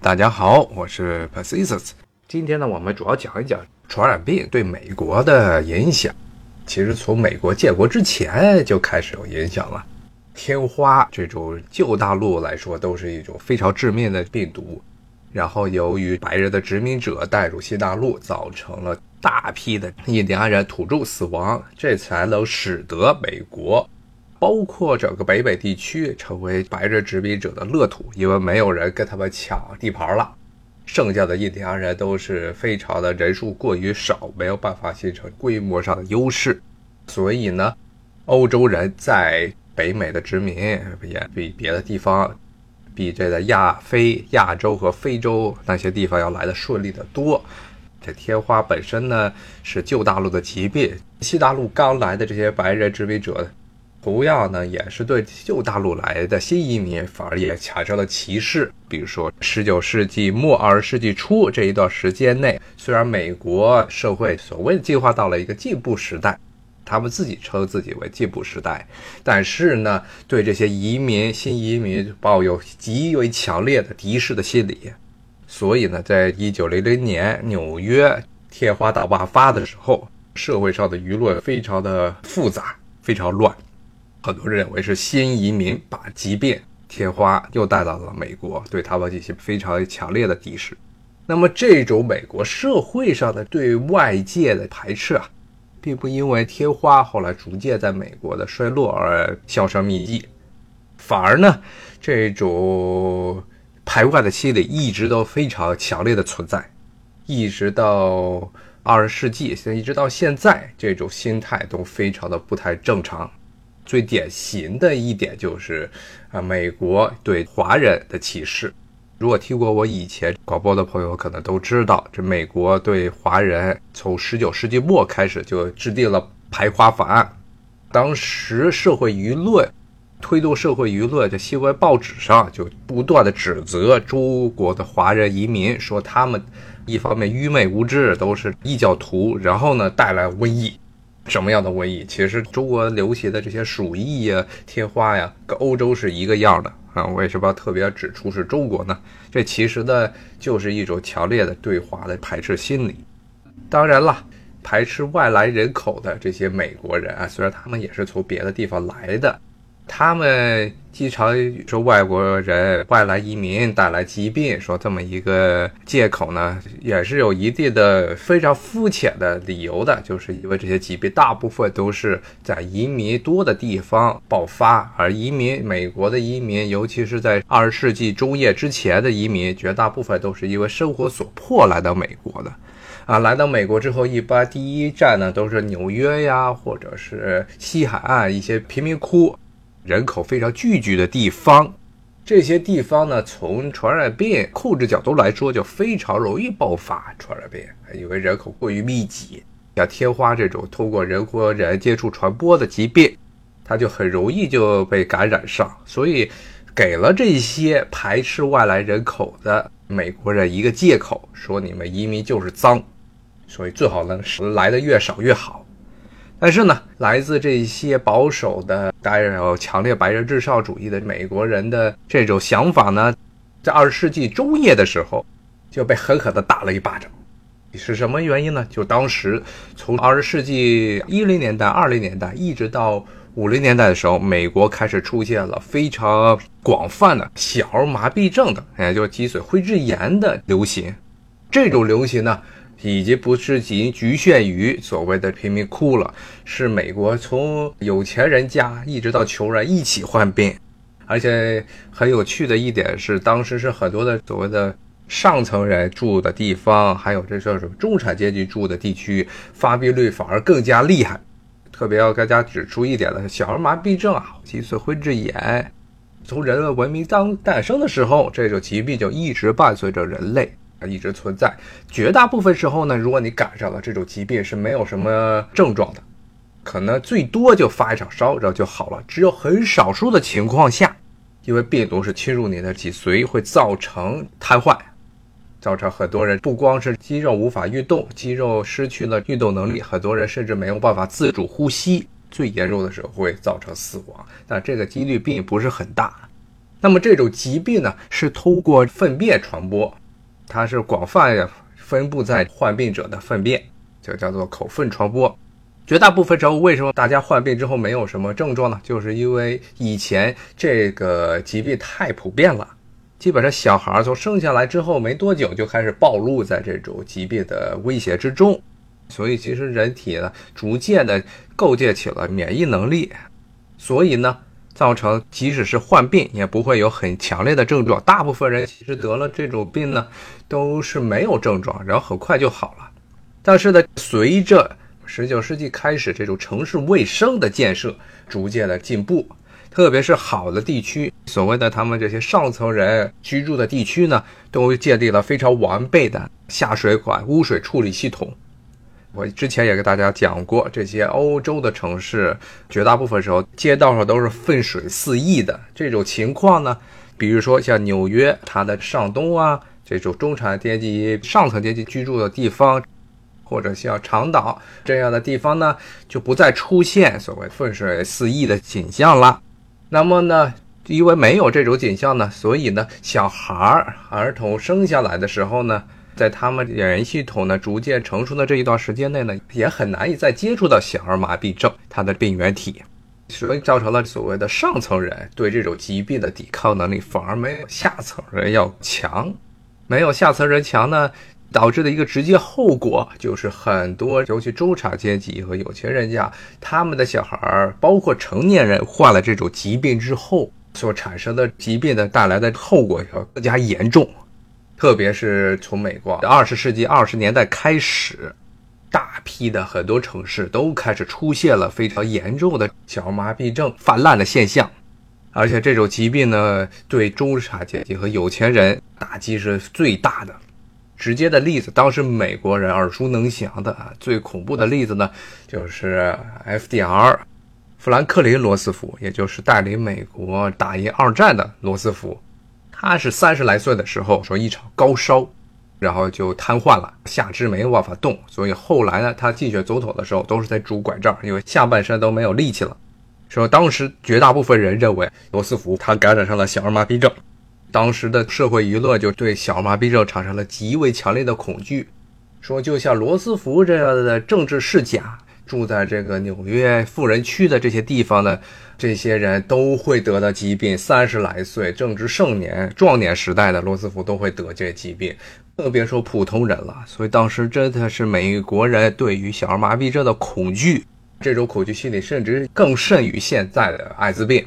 大家好，我是 Persistence。今天呢，我们主要讲一讲传染病对美国的影响。其实从美国建国之前就开始有影响了。天花这种旧大陆来说，都是一种非常致命的病毒。然后由于白人的殖民者带入新大陆，造成了大批的印第安人土著死亡，这才能使得美国。包括整个北美地区成为白人殖民者的乐土，因为没有人跟他们抢地盘了。剩下的印第安人都是非常的人数过于少，没有办法形成规模上的优势。所以呢，欧洲人在北美的殖民也比别的地方，比这个亚非、亚洲和非洲那些地方要来的顺利的多。这天花本身呢是旧大陆的疾病，西大陆刚来的这些白人殖民者。同样呢，也是对旧大陆来的新移民反而也产生了歧视。比如说，十九世纪末二十世纪初这一段时间内，虽然美国社会所谓进化到了一个进步时代，他们自己称自己为进步时代，但是呢，对这些移民、新移民抱有极为强烈的敌视的心理。所以呢，在一九零零年纽约天花大爆发的时候，社会上的舆论非常的复杂，非常乱。很多人认为是新移民把疾病天花又带到了美国，对他们进行非常强烈的敌视。那么，这种美国社会上的对外界的排斥啊，并不因为天花后来逐渐在美国的衰落而销声匿迹，反而呢，这种排外的心理一直都非常强烈的存在，一直到二十世纪，现在一直到现在，这种心态都非常的不太正常。最典型的一点就是，啊，美国对华人的歧视。如果听过我以前广播的朋友，可能都知道，这美国对华人从十九世纪末开始就制定了排华法案。当时社会舆论推动社会舆论，在新闻报纸上就不断的指责中国的华人移民，说他们一方面愚昧无知，都是异教徒，然后呢带来瘟疫。什么样的瘟疫？其实中国流行的这些鼠疫呀、天花呀，跟欧洲是一个样的啊。为什么要特别指出是中国呢？这其实呢，就是一种强烈的对华的排斥心理。当然了，排斥外来人口的这些美国人啊，虽然他们也是从别的地方来的。他们经常说外国人、外来移民带来疾病，说这么一个借口呢，也是有一定的非常肤浅的理由的，就是因为这些疾病大部分都是在移民多的地方爆发，而移民美国的移民，尤其是在二十世纪中叶之前的移民，绝大部分都是因为生活所迫来到美国的，啊，来到美国之后，一般第一站呢都是纽约呀，或者是西海岸一些贫民窟。人口非常聚集的地方，这些地方呢，从传染病控制角度来说，就非常容易爆发传染病，因为人口过于密集。像天花这种通过人和人接触传播的疾病，它就很容易就被感染上。所以，给了这些排斥外来人口的美国人一个借口，说你们移民就是脏，所以最好能来的越少越好。但是呢，来自这些保守的、带有强烈白人至上主义的美国人的这种想法呢，在二十世纪中叶的时候就被狠狠地打了一巴掌。是什么原因呢？就当时从二十世纪一零年代、二零年代一直到五零年代的时候，美国开始出现了非常广泛的小儿麻痹症的，也就是脊髓灰质炎的流行。这种流行呢。已经不是仅局限于所谓的贫民窟了，是美国从有钱人家一直到穷人一起患病，而且很有趣的一点是，当时是很多的所谓的上层人住的地方，还有这叫什么中产阶级住的地区，发病率反而更加厉害。特别要大家指出一点的，小儿麻痹症啊，脊髓灰质炎，从人类文明当诞生的时候，这种疾病就一直伴随着人类。啊，一直存在。绝大部分时候呢，如果你赶上了这种疾病，是没有什么症状的，可能最多就发一场烧，然后就好了。只有很少数的情况下，因为病毒是侵入你的脊髓，会造成瘫痪，造成很多人不光是肌肉无法运动，肌肉失去了运动能力，很多人甚至没有办法自主呼吸。最严重的时候会造成死亡，但这个几率并不是很大。那么这种疾病呢，是通过粪便传播，它是广泛分布在患病者的粪便，就叫做口粪传播。绝大部分时候，为什么大家患病之后没有什么症状呢？就是因为以前这个疾病太普遍了，基本上小孩从生下来之后没多久就开始暴露在这种疾病的威胁之中，所以其实人体呢逐渐的构建起了免疫能力，所以呢。造成即使是患病也不会有很强烈的症状，大部分人其实得了这种病呢，都是没有症状，然后很快就好了。但是呢，随着十九世纪开始这种城市卫生的建设逐渐的进步，特别是好的地区，所谓的他们这些上层人居住的地区呢，都建立了非常完备的下水管、污水处理系统。我之前也给大家讲过，这些欧洲的城市，绝大部分时候街道上都是粪水四溢的这种情况呢。比如说像纽约，它的上东啊，这种中产阶级、上层阶级居住的地方，或者像长岛这样的地方呢，就不再出现所谓粪水四溢的景象了。那么呢，因为没有这种景象呢，所以呢，小孩儿、儿童生下来的时候呢。在他们免疫系统呢逐渐成熟的这一段时间内呢，也很难以再接触到小儿麻痹症它的病原体，所以造成了所谓的上层人对这种疾病的抵抗能力反而没有下层人要强。没有下层人强呢，导致的一个直接后果就是很多尤其中产阶级和有钱人家他们的小孩儿，包括成年人患了这种疾病之后所产生的疾病的带来的后果要更加严重。特别是从美国二十世纪二十年代开始，大批的很多城市都开始出现了非常严重的小儿麻痹症泛滥的现象，而且这种疾病呢，对中产阶级和有钱人打击是最大的。直接的例子，当时美国人耳熟能详的啊，最恐怖的例子呢，就是 FDR，富兰克林·罗斯福，也就是带领美国打赢二战的罗斯福。他是三十来岁的时候说一场高烧，然后就瘫痪了，下肢没有办法动，所以后来呢，他竞选总统的时候都是在拄拐杖，因为下半身都没有力气了。说当时绝大部分人认为罗斯福他感染上了小儿麻痹症，当时的社会舆论就对小儿麻痹症产生了极为强烈的恐惧，说就像罗斯福这样的政治世家。住在这个纽约富人区的这些地方的这些人都会得到疾病，三十来岁正值盛年、壮年时代的罗斯福都会得这疾病，更别说普通人了。所以当时真的是美国人对于小儿麻痹症的恐惧，这种恐惧心理甚至更甚于现在的艾滋病。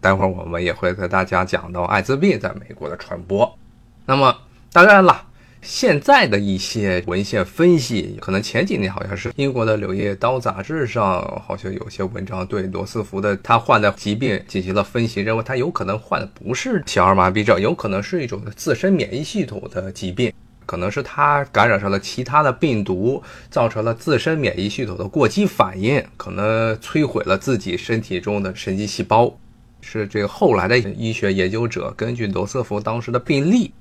待会儿我们也会和大家讲到艾滋病在美国的传播。那么当然了。现在的一些文献分析，可能前几年好像是英国的《柳叶刀》杂志上，好像有些文章对罗斯福的他患的疾病进行了分析，认为他有可能患的不是小儿麻痹症，有可能是一种自身免疫系统的疾病，可能是他感染上了其他的病毒，造成了自身免疫系统的过激反应，可能摧毁了自己身体中的神经细胞。是这个后来的医学研究者根据罗斯福当时的病例。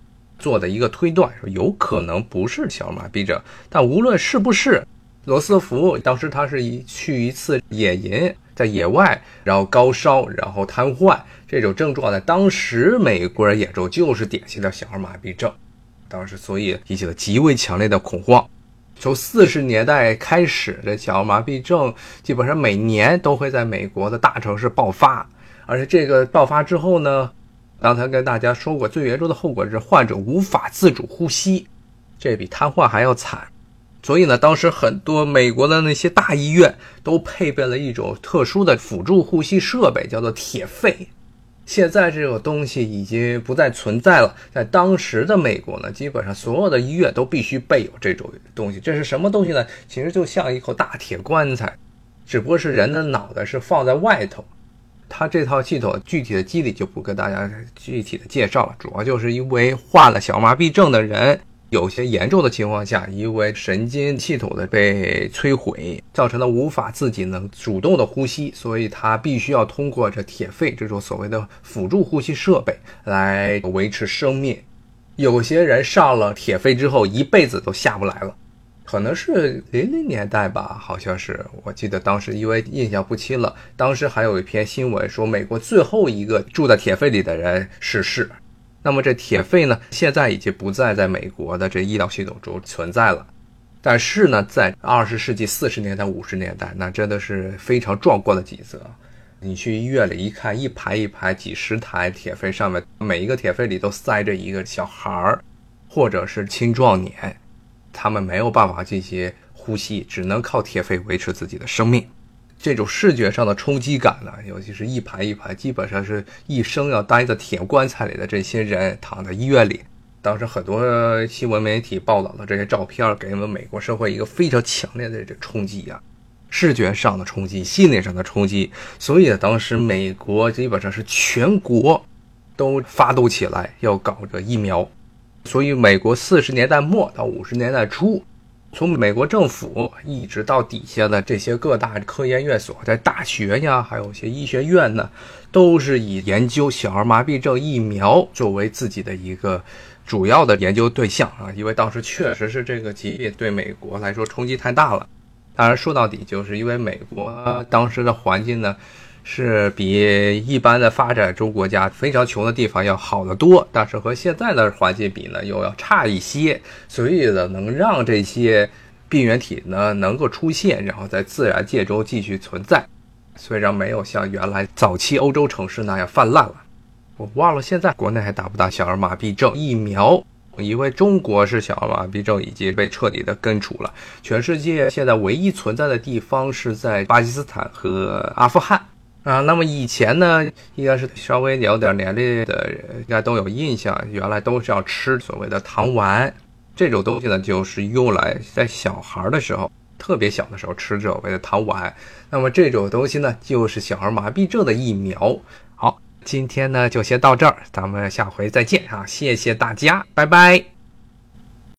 做的一个推断，说有可能不是小儿麻痹症，但无论是不是，罗斯福当时他是一去一次野营，在野外，然后高烧，然后瘫痪，这种症状在当时美国人眼中就是典型的小儿麻痹症，当时所以引起了极为强烈的恐慌。从四十年代开始，这小儿麻痹症基本上每年都会在美国的大城市爆发，而且这个爆发之后呢。刚才跟大家说过，最严重的后果是患者无法自主呼吸，这比瘫痪还要惨。所以呢，当时很多美国的那些大医院都配备了一种特殊的辅助呼吸设备，叫做铁肺。现在这种东西已经不再存在了。在当时的美国呢，基本上所有的医院都必须备有这种东西。这是什么东西呢？其实就像一口大铁棺材，只不过是人的脑袋是放在外头。它这套系统具体的机理就不跟大家具体的介绍了，主要就是因为患了小麻痹症的人，有些严重的情况下，因为神经系统的被摧毁，造成了无法自己能主动的呼吸，所以他必须要通过这铁肺这种所谓的辅助呼吸设备来维持生命。有些人上了铁肺之后，一辈子都下不来了。可能是零零年代吧，好像是，我记得当时因为印象不清了，当时还有一篇新闻说美国最后一个住在铁肺里的人逝世。那么这铁肺呢，现在已经不再在美国的这医疗系统中存在了。但是呢，在二十世纪四十年代、五十年代，那真的是非常壮观的景色。你去医院里一看，一排一排几十台铁肺，上面每一个铁肺里都塞着一个小孩儿，或者是青壮年。他们没有办法进行呼吸，只能靠铁肺维持自己的生命。这种视觉上的冲击感呢，尤其是一排一排，基本上是一生要待在铁棺材里的这些人躺在医院里。当时很多新闻媒体报道的这些照片，给我们美国社会一个非常强烈的这冲击啊，视觉上的冲击，心理上的冲击。所以当时美国基本上是全国都发动起来要搞这疫苗。所以，美国四十年代末到五十年代初，从美国政府一直到底下的这些各大科研院所在大学呀，还有一些医学院呢，都是以研究小儿麻痹症疫苗作为自己的一个主要的研究对象啊。因为当时确实是这个疾病对美国来说冲击太大了。当然，说到底，就是因为美国当时的环境呢。是比一般的发展中国家非常穷的地方要好得多，但是和现在的环境比呢，又要差一些。所以呢，能让这些病原体呢能够出现，然后在自然界中继续存在，虽然没有像原来早期欧洲城市那样泛滥了。我忘了现在国内还打不打小儿麻痹症疫苗？因为中国是小儿麻痹症已经被彻底的根除了，全世界现在唯一存在的地方是在巴基斯坦和阿富汗。啊，那么以前呢，应该是稍微有点年龄的人应该都有印象，原来都是要吃所谓的糖丸，这种东西呢，就是用来在小孩的时候，特别小的时候吃所谓的糖丸。那么这种东西呢，就是小儿麻痹症的疫苗。好，今天呢就先到这儿，咱们下回再见啊！谢谢大家，拜拜。